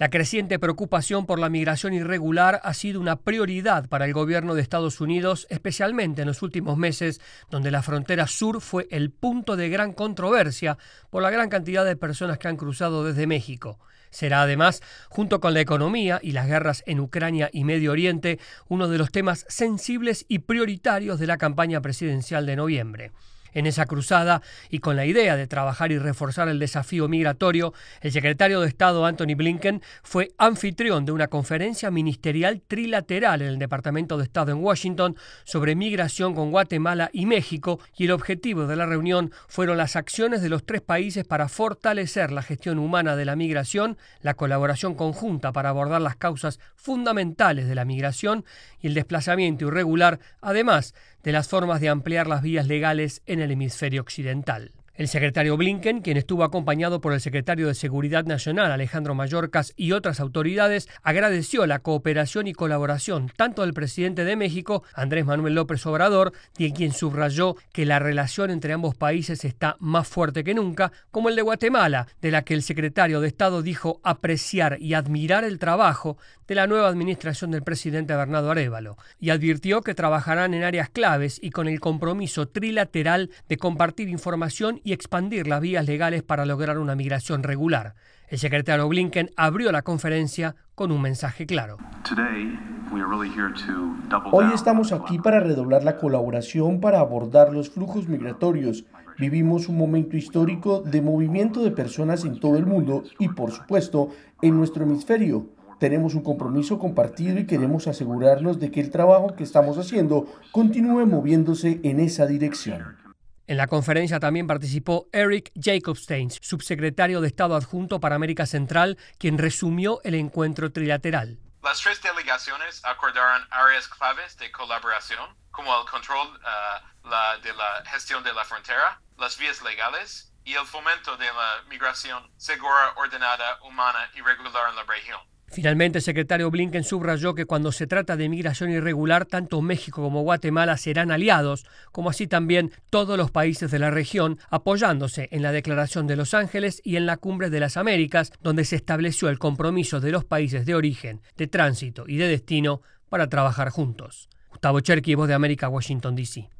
La creciente preocupación por la migración irregular ha sido una prioridad para el gobierno de Estados Unidos, especialmente en los últimos meses, donde la frontera sur fue el punto de gran controversia por la gran cantidad de personas que han cruzado desde México. Será además, junto con la economía y las guerras en Ucrania y Medio Oriente, uno de los temas sensibles y prioritarios de la campaña presidencial de noviembre. En esa cruzada y con la idea de trabajar y reforzar el desafío migratorio, el secretario de Estado Anthony Blinken fue anfitrión de una conferencia ministerial trilateral en el Departamento de Estado en Washington sobre migración con Guatemala y México y el objetivo de la reunión fueron las acciones de los tres países para fortalecer la gestión humana de la migración, la colaboración conjunta para abordar las causas fundamentales de la migración y el desplazamiento irregular, además de las formas de ampliar las vías legales en el hemisferio occidental. El secretario Blinken, quien estuvo acompañado por el secretario de Seguridad Nacional Alejandro Mayorkas y otras autoridades, agradeció la cooperación y colaboración tanto del presidente de México, Andrés Manuel López Obrador, quien subrayó que la relación entre ambos países está más fuerte que nunca, como el de Guatemala, de la que el secretario de Estado dijo apreciar y admirar el trabajo de la nueva administración del presidente Bernardo Arevalo, y advirtió que trabajarán en áreas claves y con el compromiso trilateral de compartir información y expandir las vías legales para lograr una migración regular. El secretario Blinken abrió la conferencia con un mensaje claro. Hoy estamos aquí para redoblar la colaboración para abordar los flujos migratorios. Vivimos un momento histórico de movimiento de personas en todo el mundo y, por supuesto, en nuestro hemisferio. Tenemos un compromiso compartido y queremos asegurarnos de que el trabajo que estamos haciendo continúe moviéndose en esa dirección. En la conferencia también participó Eric Jacobstein, subsecretario de Estado adjunto para América Central, quien resumió el encuentro trilateral. Las tres delegaciones acordaron áreas claves de colaboración, como el control uh, de la gestión de la frontera, las vías legales y el fomento de la migración segura, ordenada, humana y regular en la región. Finalmente, el secretario Blinken subrayó que cuando se trata de migración irregular, tanto México como Guatemala serán aliados, como así también todos los países de la región, apoyándose en la Declaración de Los Ángeles y en la Cumbre de las Américas, donde se estableció el compromiso de los países de origen, de tránsito y de destino para trabajar juntos. Gustavo Cherky, Voz de América, Washington, D.C.